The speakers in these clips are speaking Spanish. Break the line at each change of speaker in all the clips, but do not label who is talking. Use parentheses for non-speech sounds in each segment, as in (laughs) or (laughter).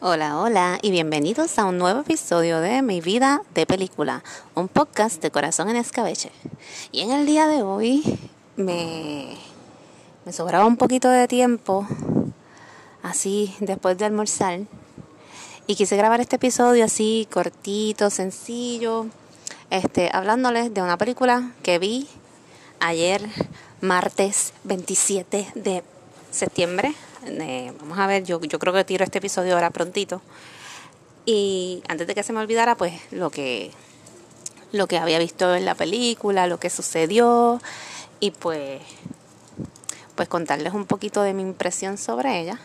Hola, hola y bienvenidos a un nuevo episodio de Mi vida de película, un podcast de corazón en escabeche. Y en el día de hoy me, me sobraba un poquito de tiempo, así después de almorzar, y quise grabar este episodio así cortito, sencillo, este, hablándoles de una película que vi ayer, martes 27 de septiembre vamos a ver, yo, yo creo que tiro este episodio ahora prontito. Y antes de que se me olvidara, pues lo que, lo que había visto en la película, lo que sucedió y pues, pues contarles un poquito de mi impresión sobre ella.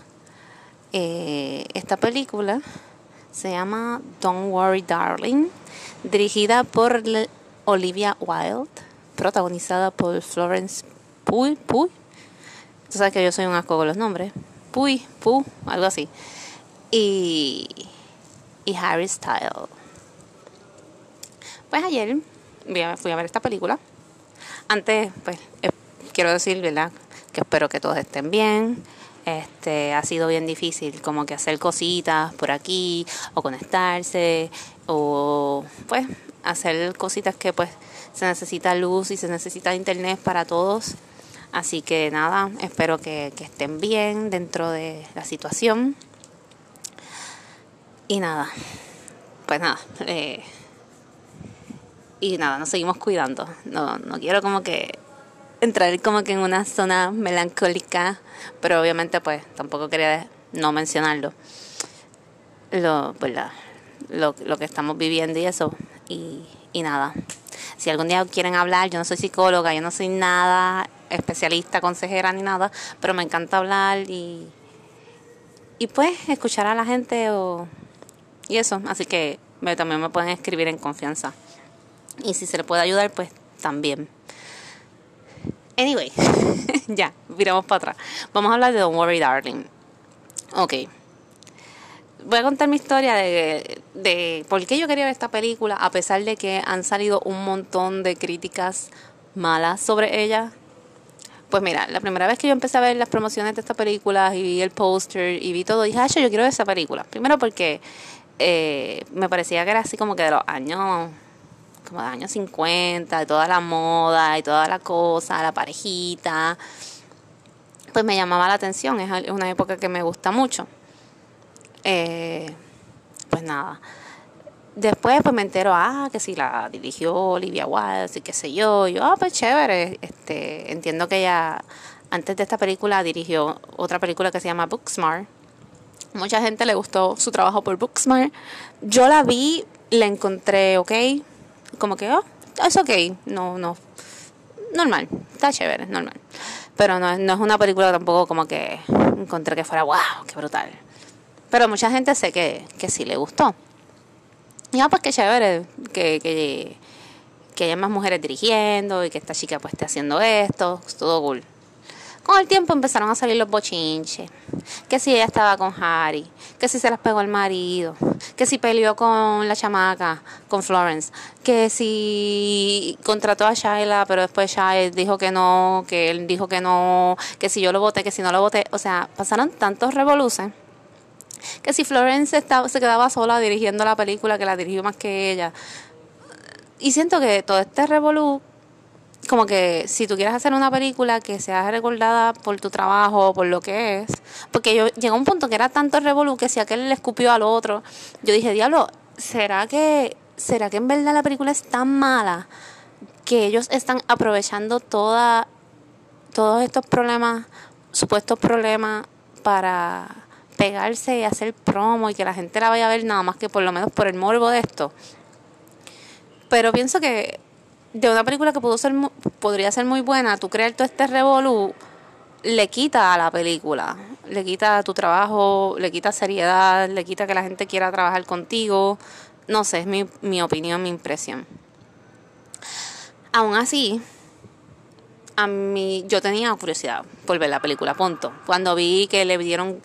Eh, esta película se llama Don't Worry Darling, dirigida por Olivia Wilde, protagonizada por Florence Pugh, Pugh Tú sabes que yo soy un asco con los nombres. Puy, Pu, algo así. Y, y Harry Styles. Pues ayer fui a ver esta película. Antes, pues, eh, quiero decir, ¿verdad? Que espero que todos estén bien. Este, ha sido bien difícil como que hacer cositas por aquí o conectarse o pues hacer cositas que pues se necesita luz y se necesita internet para todos Así que nada, espero que, estén bien dentro de la situación. Y nada, pues nada. Eh, y nada, nos seguimos cuidando. No, no quiero como que entrar como que en una zona melancólica, pero obviamente pues tampoco quería no mencionarlo. Lo, pues lo, lo que estamos viviendo y eso. Y, y nada. Si algún día quieren hablar, yo no soy psicóloga, yo no soy nada especialista, consejera ni nada, pero me encanta hablar y, y pues escuchar a la gente o, y eso. Así que también me pueden escribir en confianza. Y si se le puede ayudar, pues también. Anyway, (laughs) ya, miramos para atrás. Vamos a hablar de Don't Worry Darling. Ok. Voy a contar mi historia de, de por qué yo quería ver esta película, a pesar de que han salido un montón de críticas malas sobre ella. Pues mira, la primera vez que yo empecé a ver las promociones de esta película y vi el póster y vi todo, dije, ah, yo quiero ver esa película. Primero porque eh, me parecía que era así como que de los años, como de años 50, de toda la moda y toda la cosa, la parejita. Pues me llamaba la atención, es una época que me gusta mucho. Eh, pues nada. Después pues me entero, ah, que si la dirigió Olivia Wilde y qué sé yo. Yo, ah, pues chévere. Este, entiendo que ella antes de esta película dirigió otra película que se llama Booksmart. Mucha gente le gustó su trabajo por Booksmart. Yo la vi, la encontré ok. Como que, oh, es ok. No, no. Normal. Está chévere, normal. Pero no, no es una película tampoco como que encontré que fuera, wow, qué brutal. Pero mucha gente sé que, que sí le gustó. Ya, pues qué chévere que, que, que haya más mujeres dirigiendo y que esta chica pues esté haciendo esto, todo cool. Con el tiempo empezaron a salir los bochinches. Que si ella estaba con Harry, que si se las pegó al marido, que si peleó con la chamaca, con Florence, que si contrató a Shaila, pero después Shaila dijo que no, que él dijo que no, que si yo lo voté, que si no lo voté. O sea, pasaron tantos revoluciones que si Florence estaba, se quedaba sola dirigiendo la película, que la dirigió más que ella. Y siento que todo este revolú, como que si tú quieres hacer una película que sea recordada por tu trabajo, por lo que es, porque yo llegó un punto que era tanto revolú que si aquel le escupió al otro, yo dije, diablo, ¿será que, será que en verdad la película es tan mala que ellos están aprovechando toda, todos estos problemas, supuestos problemas, para pegarse y hacer promo y que la gente la vaya a ver nada más que por lo menos por el morbo de esto. Pero pienso que de una película que pudo ser, podría ser muy buena, tú crear todo este revolú, le quita a la película, le quita tu trabajo, le quita seriedad, le quita que la gente quiera trabajar contigo. No sé, es mi, mi opinión, mi impresión. Aún así, a mí, yo tenía curiosidad por ver la película, punto. Cuando vi que le dieron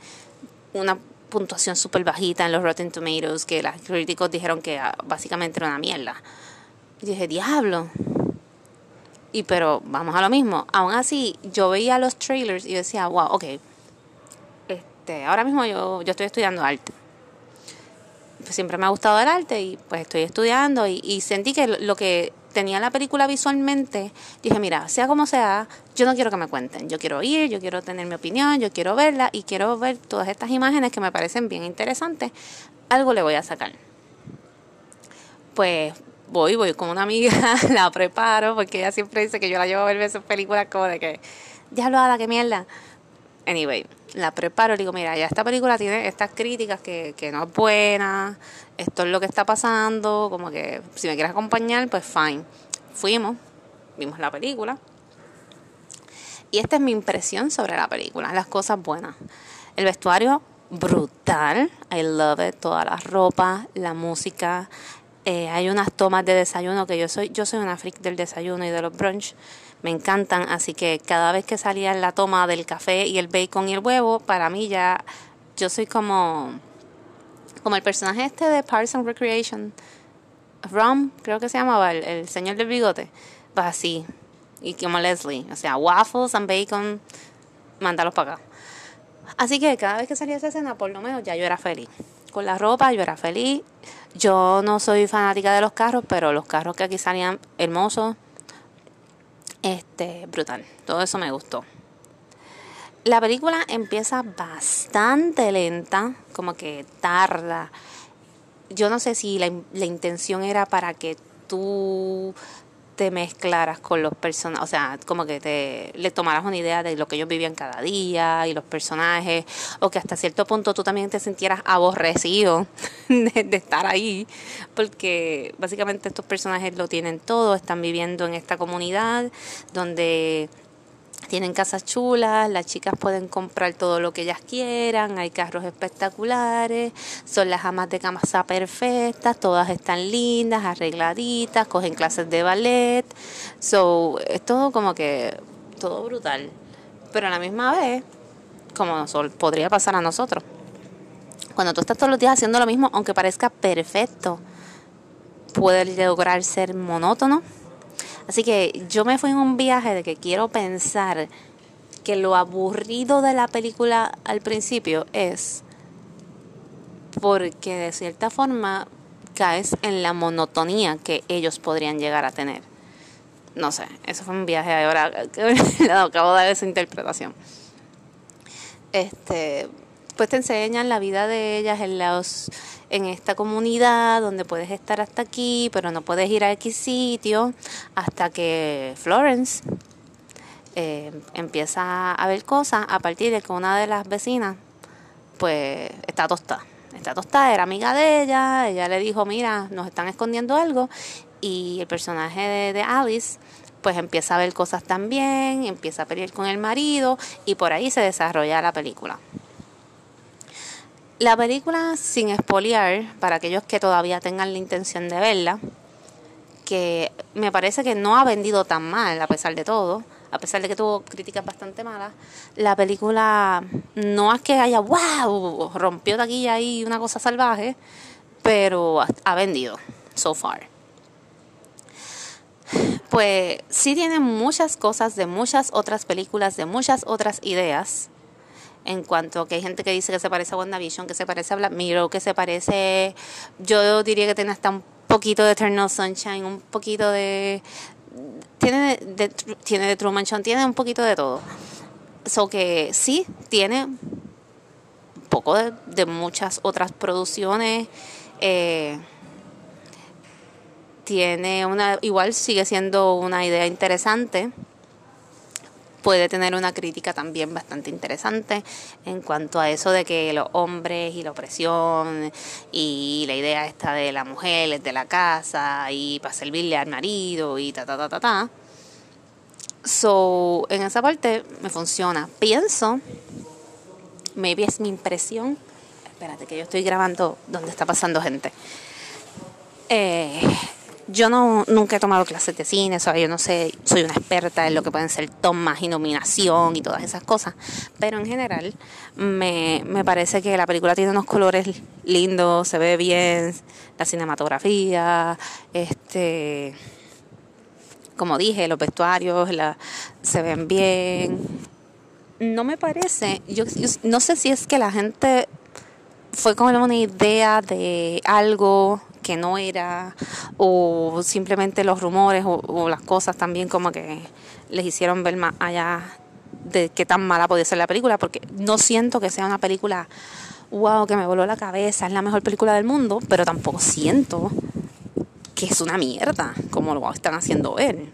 una puntuación súper bajita en los Rotten Tomatoes, que los críticos dijeron que ah, básicamente era una mierda. Y dije, diablo. Y pero vamos a lo mismo. Aún así, yo veía los trailers y decía, wow, ok. Este, ahora mismo yo, yo estoy estudiando arte. siempre me ha gustado el arte y pues estoy estudiando y, y sentí que lo que tenía la película visualmente, dije, mira, sea como sea, yo no quiero que me cuenten, yo quiero ir, yo quiero tener mi opinión, yo quiero verla y quiero ver todas estas imágenes que me parecen bien interesantes, algo le voy a sacar. Pues voy, voy con una amiga, (laughs) la preparo, porque ella siempre dice que yo la llevo a ver esas películas como de que, diablo, Ada, qué mierda. Anyway, la preparo y digo, mira, ya esta película tiene estas críticas que, que no es buena, esto es lo que está pasando, como que si me quieres acompañar, pues fine. Fuimos, vimos la película. Y esta es mi impresión sobre la película, las cosas buenas. El vestuario brutal, I love it, toda la ropa, la música, eh, hay unas tomas de desayuno que yo soy, yo soy una freak del desayuno y de los brunch, me encantan, así que cada vez que salía la toma del café y el bacon y el huevo, para mí ya, yo soy como, como el personaje este de Parks and Recreation, Rom, creo que se llamaba, el, señor del bigote, pues así, y como Leslie, o sea, waffles and bacon, mándalos para acá. Así que cada vez que salía esa escena, por lo menos ya yo era feliz. Con la ropa yo era feliz. Yo no soy fanática de los carros, pero los carros que aquí salían hermosos, este, brutal. Todo eso me gustó. La película empieza bastante lenta, como que tarda. Yo no sé si la, la intención era para que tú te mezclaras con los personajes, o sea, como que te le tomaras una idea de lo que ellos vivían cada día y los personajes, o que hasta cierto punto tú también te sintieras aborrecido (laughs) de, de estar ahí, porque básicamente estos personajes lo tienen todo, están viviendo en esta comunidad donde tienen casas chulas, las chicas pueden comprar todo lo que ellas quieran, hay carros espectaculares, son las amas de casa perfectas, todas están lindas, arregladitas, cogen clases de ballet. So, es todo como que todo brutal. Pero a la misma vez, como podría pasar a nosotros. Cuando tú estás todos los días haciendo lo mismo, aunque parezca perfecto, puede lograr ser monótono Así que yo me fui en un viaje de que quiero pensar que lo aburrido de la película al principio es porque de cierta forma caes en la monotonía que ellos podrían llegar a tener. No sé, eso fue un viaje ahora (laughs) acabo de dar esa interpretación. Este, pues te enseñan la vida de ellas en los en esta comunidad donde puedes estar hasta aquí, pero no puedes ir a X sitio hasta que Florence eh, empieza a ver cosas a partir de que una de las vecinas pues está tostada. Está tostada, era amiga de ella, ella le dijo, mira, nos están escondiendo algo y el personaje de, de Alice pues empieza a ver cosas también, empieza a pelear con el marido y por ahí se desarrolla la película. La película, sin espoliar, para aquellos que todavía tengan la intención de verla, que me parece que no ha vendido tan mal a pesar de todo, a pesar de que tuvo críticas bastante malas, la película no es que haya, wow, rompió taquilla ahí una cosa salvaje, pero ha vendido, so far. Pues sí tiene muchas cosas de muchas otras películas, de muchas otras ideas, en cuanto a que hay gente que dice que se parece a WandaVision, que se parece a Black Mirror, que se parece, yo diría que tiene hasta un poquito de Eternal Sunshine, un poquito de, tiene de, tiene de Truman Show, tiene un poquito de todo. So que sí, tiene un poco de, muchas otras producciones. Eh, tiene una, igual sigue siendo una idea interesante puede tener una crítica también bastante interesante en cuanto a eso de que los hombres y la opresión y la idea esta de la mujer de la casa y para servirle al marido y ta ta ta ta ta. So, en esa parte me funciona. Pienso, maybe es mi impresión. Espérate que yo estoy grabando donde está pasando gente. Eh, yo no nunca he tomado clases de cine, o sea, yo no sé, soy una experta en lo que pueden ser tomas y nominación y todas esas cosas, pero en general me, me parece que la película tiene unos colores lindos, se ve bien, la cinematografía, este, como dije, los vestuarios se ven bien. No me parece, yo no sé si es que la gente fue como una idea de algo que no era, o simplemente los rumores o, las cosas también como que les hicieron ver más allá de qué tan mala podía ser la película, porque no siento que sea una película, wow, que me voló la cabeza, es la mejor película del mundo, pero tampoco siento que es una mierda, como lo están haciendo ver.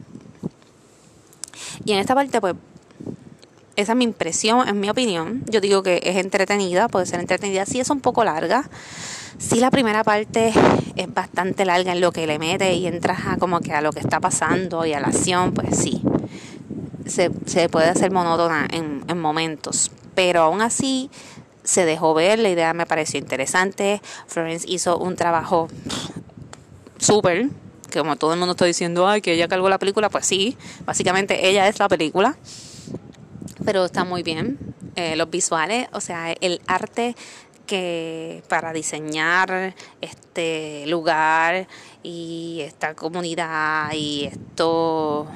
Y en esta parte, pues, esa es mi impresión, en mi opinión. Yo digo que es entretenida, puede ser entretenida. Sí es un poco larga, si la primera parte es bastante larga en lo que le mete y entras a como que a lo que está pasando y a la acción, pues sí, se, puede hacer monótona en, en momentos. Pero aún así se dejó ver, la idea me pareció interesante. Florence hizo un trabajo súper, que como todo el mundo está diciendo, ay, que ella cargó la película, pues sí, básicamente ella es la película. Pero está muy bien. Eh, los visuales, o sea, el arte que para diseñar este lugar y esta comunidad y esto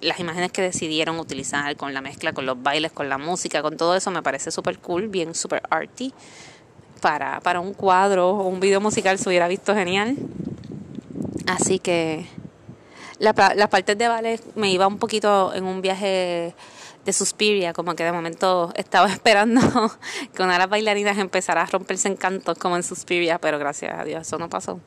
las imágenes que decidieron utilizar con la mezcla, con los bailes, con la música, con todo eso me parece súper cool, bien súper arty. Para, para un cuadro o un video musical se hubiera visto genial. Así que la, las partes de ballet me iba un poquito en un viaje de Suspiria, como que de momento estaba (laughs) esperando que una de las bailarinas empezara a romperse en cantos como en Suspiria, pero gracias a Dios eso no pasó.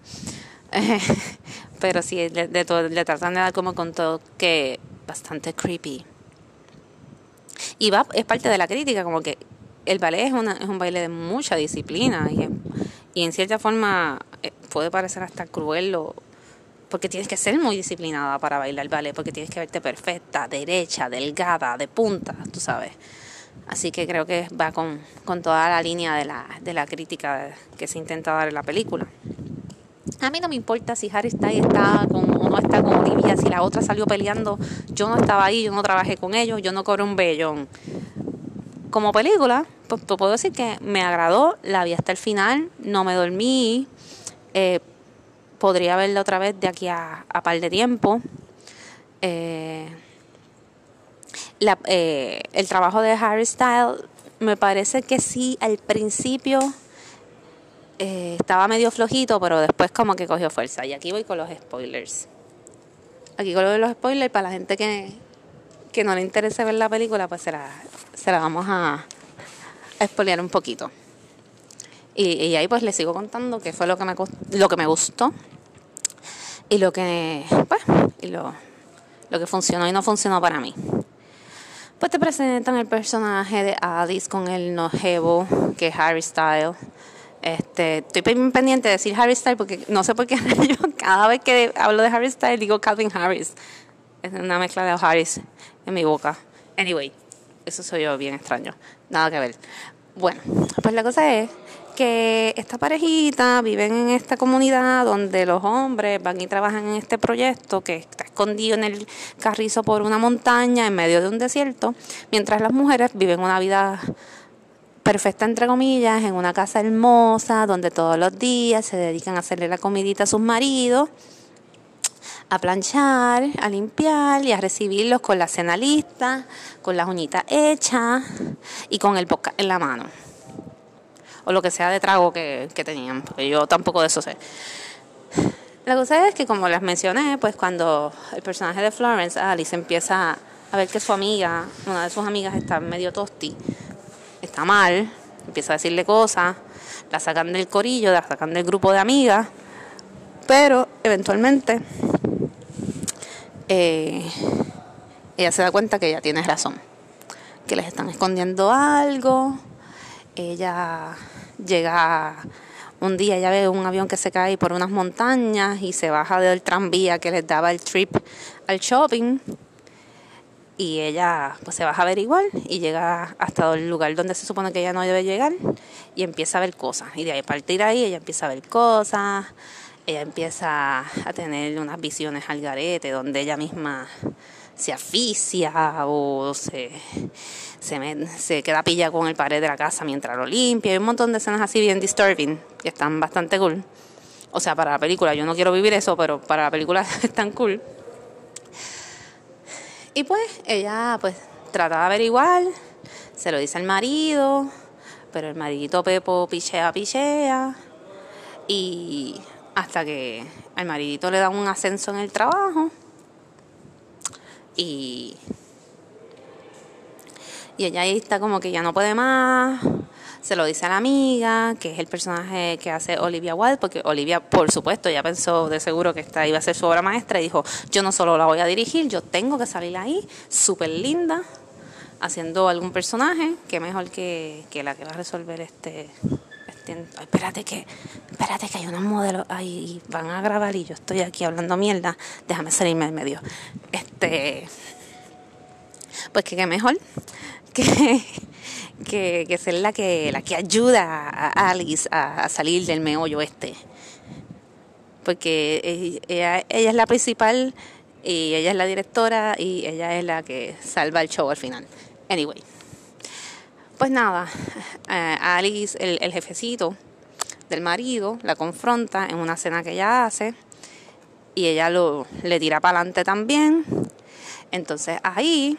(laughs) pero sí, de, todo, le tratan de dar como con todo que bastante creepy. Y va, es parte de la crítica, como que el ballet es, una, es un baile de mucha disciplina y, y en cierta forma eh, puede parecer hasta cruel o, porque tienes que ser muy disciplinada para bailar ballet, porque tienes que verte perfecta, derecha, delgada, de punta, tú sabes. Así que creo que va con, toda la línea de la, de la crítica que se intenta dar en la película. A mí no me importa si Harry Styles está con, o no está con Olivia, si la otra salió peleando, yo no estaba ahí, yo no trabajé con ellos, yo no cobré un bellón. Como película, pues puedo decir que me agradó, la vi hasta el final, no me dormí, eh, podría verla otra vez de aquí a, a par de tiempo. Eh, eh, el trabajo de Harry Styles me parece que sí, al principio eh, estaba medio flojito, pero después como que cogió fuerza. Y aquí voy con los spoilers. Aquí con los spoilers para la gente que, que no le interese ver la película, pues se la, se la vamos a, a spoilear un poquito. Y, ahí pues les sigo contando qué fue lo que me, lo que me gustó y lo que, pues, y lo, lo que funcionó y no funcionó para mí. Pues te presentan el personaje de Alice con el nojevo, que es Harry Styles. Este, estoy pendiente de decir Harry Styles porque no sé por qué (laughs) yo cada vez que hablo de Harry Styles digo Calvin Harris. Es una mezcla de Harris en mi boca. Anyway, eso soy yo bien extraño. Nada que ver. Bueno, pues la cosa es que esta parejita viven en esta comunidad donde los hombres van y trabajan en este proyecto que está escondido en el carrizo por una montaña en medio de un desierto, mientras las mujeres viven una vida perfecta entre comillas en una casa hermosa donde todos los días se dedican a hacerle la comidita a sus maridos a planchar, a limpiar y a recibirlos con la cena lista, con las uñitas hechas y con el boca en la mano o lo que sea de trago que, tenían, porque yo tampoco de eso sé. La cosa es que, como les mencioné, pues cuando el personaje de Florence, Alice, empieza a ver que su amiga, una de sus amigas está medio tosti, está mal, empieza a decirle cosas, la sacan del corillo, la sacan del grupo de amigas, pero eventualmente eh, ella se da cuenta que ella tiene razón, que les están escondiendo algo, ella llega un día, ella ve un avión que se cae por unas montañas y se baja del tranvía que les daba el trip al shopping. Y ella pues se baja a averiguar y llega hasta el lugar donde se supone que ella no debe llegar y empieza a ver cosas. Y de ahí partir ahí ella empieza a ver cosas ella empieza a tener unas visiones al garete donde ella misma se asfixia o se se, se queda pilla con el pared de la casa mientras lo limpia. Hay un montón de escenas así bien disturbing que están bastante cool. O sea, para la película, yo no quiero vivir eso, pero para la película (laughs) están cool. Y pues ella pues trata de averiguar, se lo dice al marido, pero el maridito Pepo pichea, pichea. Y hasta que al maridito le dan un ascenso en el trabajo. Y, y ella ahí está como que ya no puede más. Se lo dice a la amiga, que es el personaje que hace Olivia Wilde, porque Olivia, por supuesto, ya pensó de seguro que esta iba a ser su obra maestra y dijo, yo no solo la voy a dirigir, yo tengo que salir ahí, súper linda, haciendo algún personaje, que mejor que, la que va a resolver este... espérate que, espérate que hay unos modelos ahí y van a grabar y yo estoy aquí hablando mierda, déjame salirme del medio. Este, pues que qué mejor (laughs) que que, que ser la que, la que ayuda a Alice a, salir del meollo este. Porque ella, ella es la principal y ella es la directora y ella es la que salva el show al final. Anyway. Pues nada, eh, Alice, el, el, jefecito del marido, la confronta en una cena que ella hace y ella lo, le tira para adelante también. Entonces ahí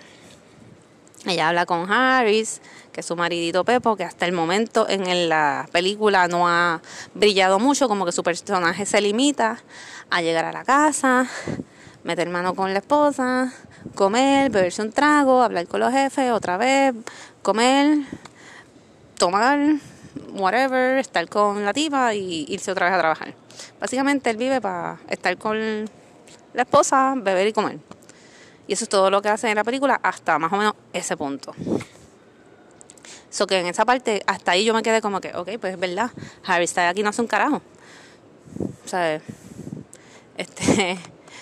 ella habla con Harris, que es su maridito Pepo, que hasta el momento en la película no ha brillado mucho, como que su personaje se limita a llegar a la casa, meter mano con la esposa, comer, beberse un trago, hablar con los jefes, otra vez, comer, tomar, whatever, estar con la tipa y irse otra vez a trabajar. Básicamente él vive para estar con la esposa, beber y comer. Y eso es todo lo que hace en la película hasta más o menos ese punto. So que en esa parte, hasta ahí yo me quedé como que, ok, pues es verdad, Harry está aquí no hace un carajo. O sea, este,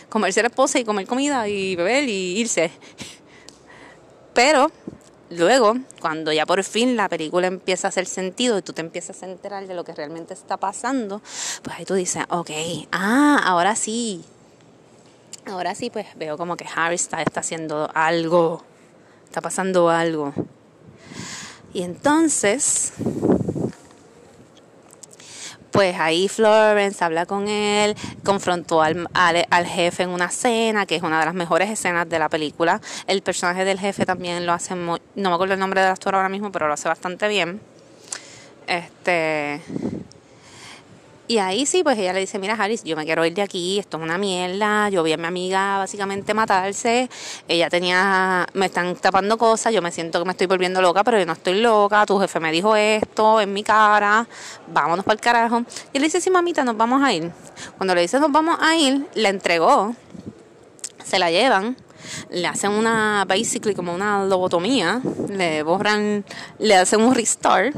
comerse la esposa y comer comida y beber y irse. Pero luego, cuando ya por fin la película empieza a hacer sentido y tú te empiezas a enterar de lo que realmente está pasando, pues ahí tú dices, ok, ah, ahora sí. Ahora sí, pues veo como que Harry está, está haciendo algo, está pasando algo. Y entonces, pues ahí Florence habla con él, confrontó al, al, jefe en una cena, que es una de las mejores escenas de la película. El personaje del jefe también lo hace, no me acuerdo el nombre del actor ahora mismo, pero lo hace bastante bien. Este, y ahí sí, pues ella le dice, mira Harris, yo me quiero ir de aquí, esto es una mierda, yo vi a mi amiga básicamente matarse, ella tenía, me están tapando cosas, yo me siento que me estoy volviendo loca, pero yo no estoy loca, tu jefe me dijo esto en mi cara, vámonos para el carajo. Y él le dice, sí mamita, nos vamos a ir. Cuando le dice nos vamos a ir, la entregó, se la llevan, le hacen una, basically como una lobotomía, le borran, le hacen un restart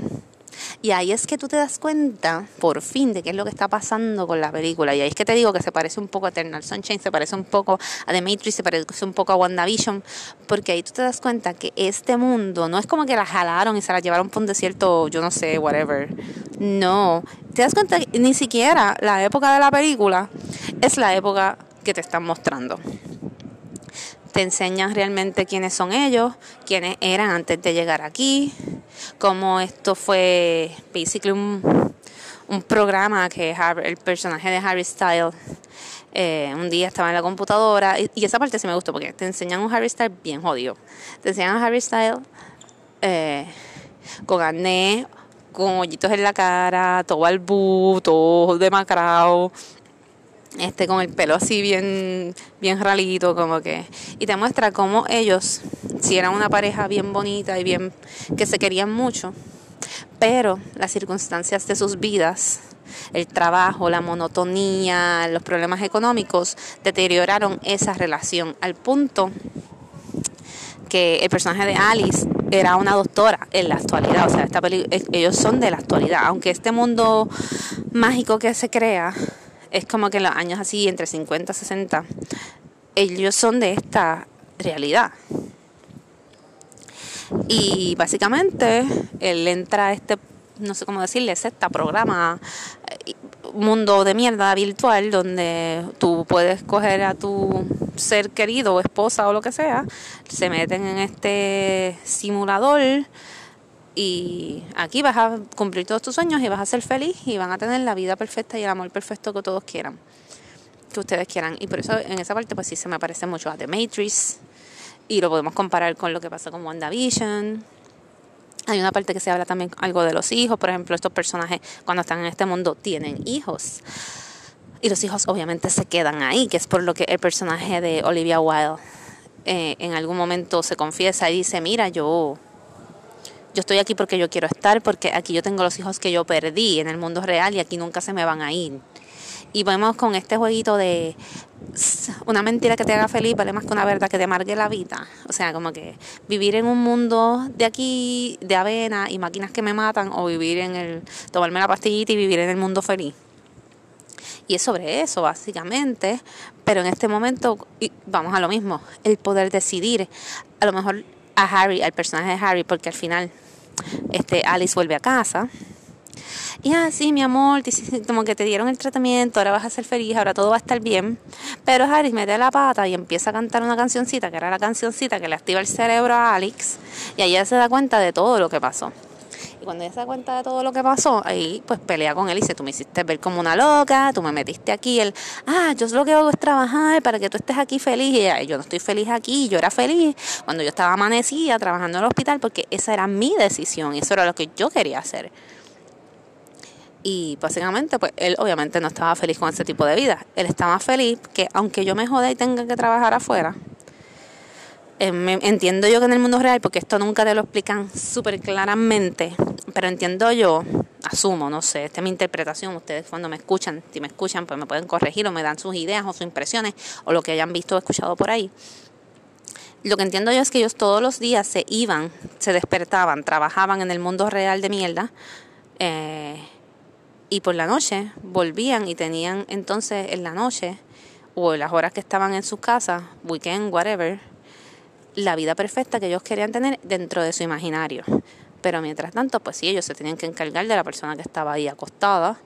y ahí es que tú te das cuenta, por fin, de qué es lo que está pasando con la película. Y ahí es que te digo que se parece un poco a Eternal Sunshine, se parece un poco a The Matrix, se parece un poco a WandaVision, porque ahí tú te das cuenta que este mundo no es como que la jalaron y se la llevaron por un desierto, yo no sé, whatever. No, te das cuenta que ni siquiera la época de la película es la época que te están mostrando te enseñan realmente quiénes son ellos, quiénes eran antes de llegar aquí, cómo esto fue basically un, programa que el personaje de Harry Styles eh, un día estaba en la computadora y, esa parte sí me gustó porque te enseñan un Harry Styles bien jodido. Te enseñan a Harry Styles eh, con acné, con hoyitos en la cara, todo albu, todo demacrado, este con el pelo así bien bien ralito como que y te muestra cómo ellos si eran una pareja bien bonita y bien que se querían mucho pero las circunstancias de sus vidas el trabajo, la monotonía, los problemas económicos deterioraron esa relación al punto que el personaje de Alice era una doctora en la actualidad, o sea, esta ellos son de la actualidad, aunque este mundo mágico que se crea es como que en los años así, entre 50 y 60, ellos son de esta realidad. Y básicamente él entra a este, no sé cómo decirle, secta, programa, eh, mundo de mierda virtual donde tú puedes coger a tu ser querido, esposa o lo que sea, se meten en este simulador y aquí vas a cumplir todos tus sueños y vas a ser feliz y van a tener la vida perfecta y el amor perfecto que todos quieran, que ustedes quieran. Y por eso en esa parte pues sí se me parece mucho a The Matrix y lo podemos comparar con lo que pasa con WandaVision. Hay una parte que se habla también algo de los hijos, por ejemplo, estos personajes cuando están en este mundo tienen hijos. Y los hijos obviamente se quedan ahí, que es por lo que el personaje de Olivia Wilde eh, en algún momento se confiesa y dice, mira, yo, yo estoy aquí porque yo quiero estar, porque aquí yo tengo los hijos que yo perdí en el mundo real y aquí nunca se me van a ir. Y vemos con este jueguito de una mentira que te haga feliz vale más que una verdad que te amargue la vida. O sea, como que vivir en un mundo de aquí, de avena y máquinas que me matan, o vivir en el, tomarme la pastillita y vivir en el mundo feliz. Y es sobre eso, básicamente. Pero en este momento, vamos a lo mismo, el poder decidir. A lo mejor a Harry, al personaje de Harry, porque al final este, Alice vuelve a casa y ah, sí, mi amor, como que te dieron el tratamiento, ahora vas a ser feliz, ahora todo va a estar bien. Pero Harris mete la pata y empieza a cantar una cancioncita, que era la cancioncita que le activa el cerebro a Alex, y ella se da cuenta de todo lo que pasó. Y cuando ella se da cuenta de todo lo que pasó, ahí pues pelea con él y dice, tú me hiciste ver como una loca, tú me metiste aquí, el, ah, yo lo que hago es trabajar para que tú estés aquí feliz. Y yo no estoy feliz aquí, yo era feliz cuando yo estaba amanecida trabajando en el hospital porque esa era mi decisión y eso era lo que yo quería hacer. Y básicamente, pues él obviamente no estaba feliz con ese tipo de vida. Él estaba feliz que aunque yo me joda y tenga que trabajar afuera, eh, entiendo yo que en el mundo real, porque esto nunca te lo explican súper claramente, pero entiendo yo, asumo, no sé, esta es mi interpretación, ustedes cuando me escuchan, si me escuchan, pues me pueden corregir o me dan sus ideas o sus impresiones o lo que hayan visto o escuchado por ahí. Lo que entiendo yo es que ellos todos los días se iban, se despertaban, trabajaban en el mundo real de mierda, eh, y por la noche volvían y tenían entonces en la noche o en las horas que estaban en sus casas, weekend, whatever, la vida perfecta que ellos querían tener dentro de su imaginario. Pero mientras tanto, pues sí, ellos se tenían que encargar de la persona que estaba ahí acostada,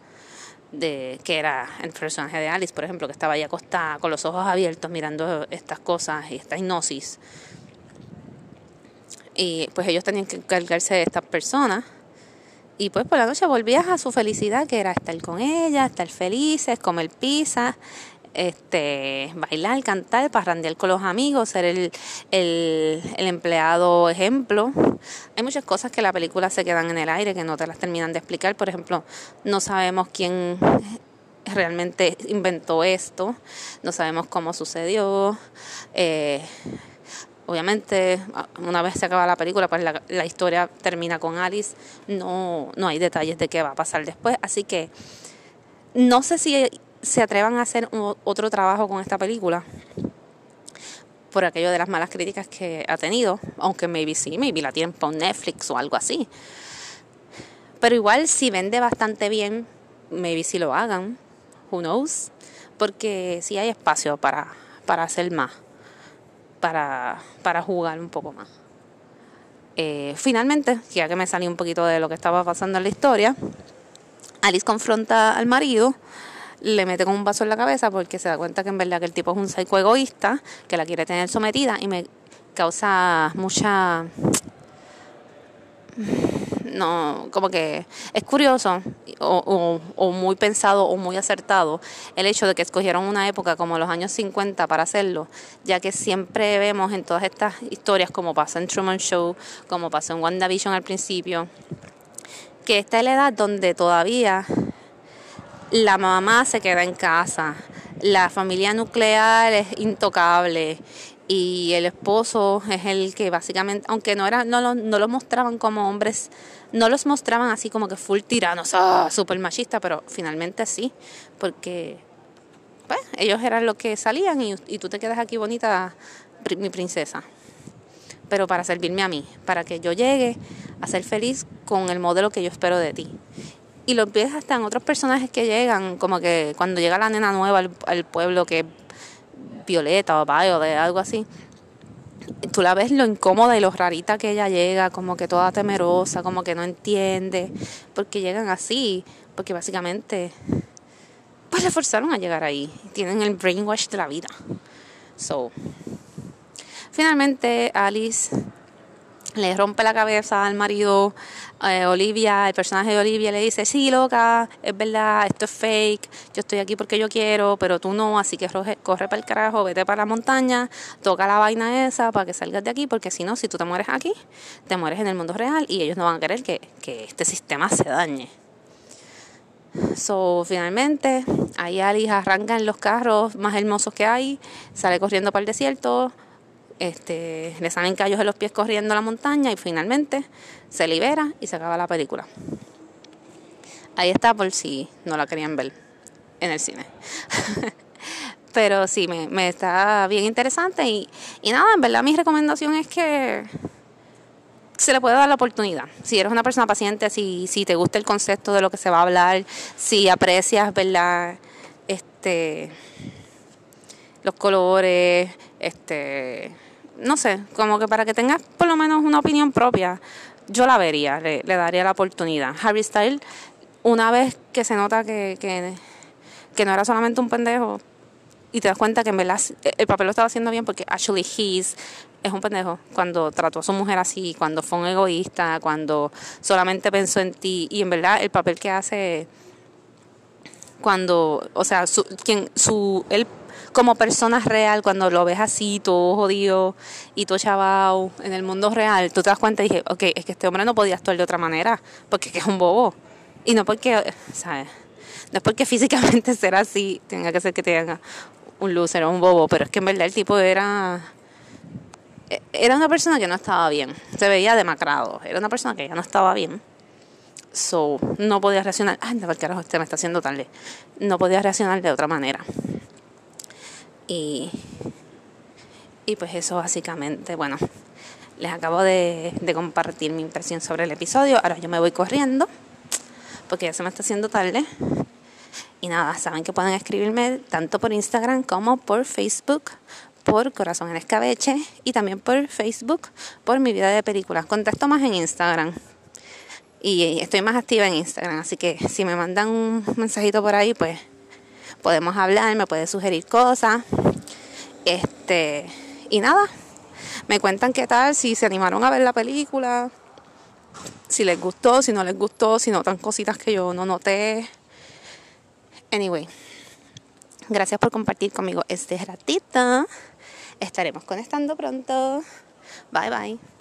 de que era el personaje de Alice, por ejemplo, que estaba ahí acostada con los ojos abiertos mirando estas cosas y esta hipnosis. Y pues ellos tenían que encargarse de estas personas y pues por la noche volvías a su felicidad, que era estar con ella, estar felices, comer pizza, este, bailar, cantar, parrandear con los amigos, ser el, el, empleado ejemplo. Hay muchas cosas que la película se quedan en el aire que no te las terminan de explicar. Por ejemplo, no sabemos quién realmente inventó esto, no sabemos cómo sucedió. Eh, obviamente una vez se acaba la película pues la, la, historia termina con Alice no no hay detalles de qué va a pasar después así que no sé si se atrevan a hacer otro trabajo con esta película por aquello de las malas críticas que ha tenido aunque maybe sí maybe la tienen por Netflix o algo así. Pero igual si vende bastante bien maybe si lo hagan. Who knows porque sí hay espacio para para hacer más para, para jugar un poco más. Eh, finalmente, ya que me salí un poquito de lo que estaba pasando en la historia, Alice confronta al marido, le mete con un vaso en la cabeza porque se da cuenta que en verdad que el tipo es un psycho egoísta, que la quiere tener sometida y me causa mucha no, como que es curioso o, o, muy pensado o muy acertado el hecho de que escogieron una época como los años 50 para hacerlo, ya que siempre vemos en todas estas historias, como pasa en Truman Show, como pasó en WandaVision al principio, que esta es la edad donde todavía la mamá se queda en casa, la familia nuclear es intocable y el esposo es el que básicamente, aunque no era, no lo, no lo mostraban como hombres, no los mostraban así como que full tiranos, ah, super machista, pero finalmente sí, porque pues, ellos eran los que salían y, y tú te quedas aquí bonita, mi princesa. Pero para servirme a mí, para que yo llegue a ser feliz con el modelo que yo espero de ti. Y lo ves hasta en otros personajes que llegan, como que cuando llega la nena nueva al, pueblo que Violeta o de algo así. Tú la ves lo incómoda y lo rarita que ella llega, como que toda temerosa, como que no entiende, porque llegan así, porque básicamente pues le forzaron a llegar ahí. Tienen el brainwash de la vida. So, finalmente Alice le rompe la cabeza al marido eh, Olivia, el personaje de Olivia le dice, sí, loca, es verdad, esto es fake, yo estoy aquí porque yo quiero, pero tú no, así que corre, corre para el carajo, vete para la montaña, toca la vaina esa para que salgas de aquí, porque si no, si tú te mueres aquí, te mueres en el mundo real y ellos no van a querer que, que este sistema se dañe. So, finalmente, ahí Alice arranca en los carros más hermosos que hay, sale corriendo para el desierto, este, le salen callos de los pies corriendo la montaña y finalmente se libera y se acaba la película. Ahí está por si no la querían ver en el cine. (laughs) Pero sí, me, me, está bien interesante y, y nada, en verdad mi recomendación es que se le puede dar la oportunidad. Si eres una persona paciente, si, si te gusta el concepto de lo que se va a hablar, si aprecias, ¿verdad? Este, los colores, este, no sé, como que para que tengas por lo menos una opinión propia, yo la vería, le, daría la oportunidad. Harry Styles, una vez que se nota que, que, que no era solamente un pendejo, y te das cuenta que en verdad el papel lo estaba haciendo bien porque actually he's es un pendejo cuando trató a su mujer así, cuando fue un egoísta, cuando solamente pensó en ti y en verdad el papel que hace cuando, o sea, su, quien, su, él como persona real, cuando lo ves así, todo jodido y todo chaval en el mundo real, tú te das cuenta y dije, ok, es que este hombre no podía actuar de otra manera, porque es un bobo. Y no porque, ¿sabes? No es porque (laughs) físicamente ser así tenga que ser que tenga un loser o un bobo, pero es que en verdad el tipo era era una persona que no estaba bien, se veía demacrado, era una persona que ya no estaba bien. So, no podía reaccionar, ay, no, carajo, este me está haciendo tarde. No podía reaccionar de otra manera. Y, y pues eso básicamente, bueno, les acabo de, de compartir mi impresión sobre el episodio. Ahora yo me voy corriendo porque ya se me está haciendo tarde. Y nada, saben que pueden escribirme tanto por Instagram como por Facebook, por Corazón en Escabeche y también por Facebook por mi vida de películas. Contesto más en Instagram y estoy más activa en Instagram, así que si me mandan un mensajito por ahí, pues podemos hablar, me puede sugerir cosas. Este, y nada, me cuentan qué tal, si se animaron a ver la película, si les gustó, si no les gustó, si notan cositas que yo no noté. Anyway, gracias por compartir conmigo este ratito. Estaremos conectando pronto. Bye bye.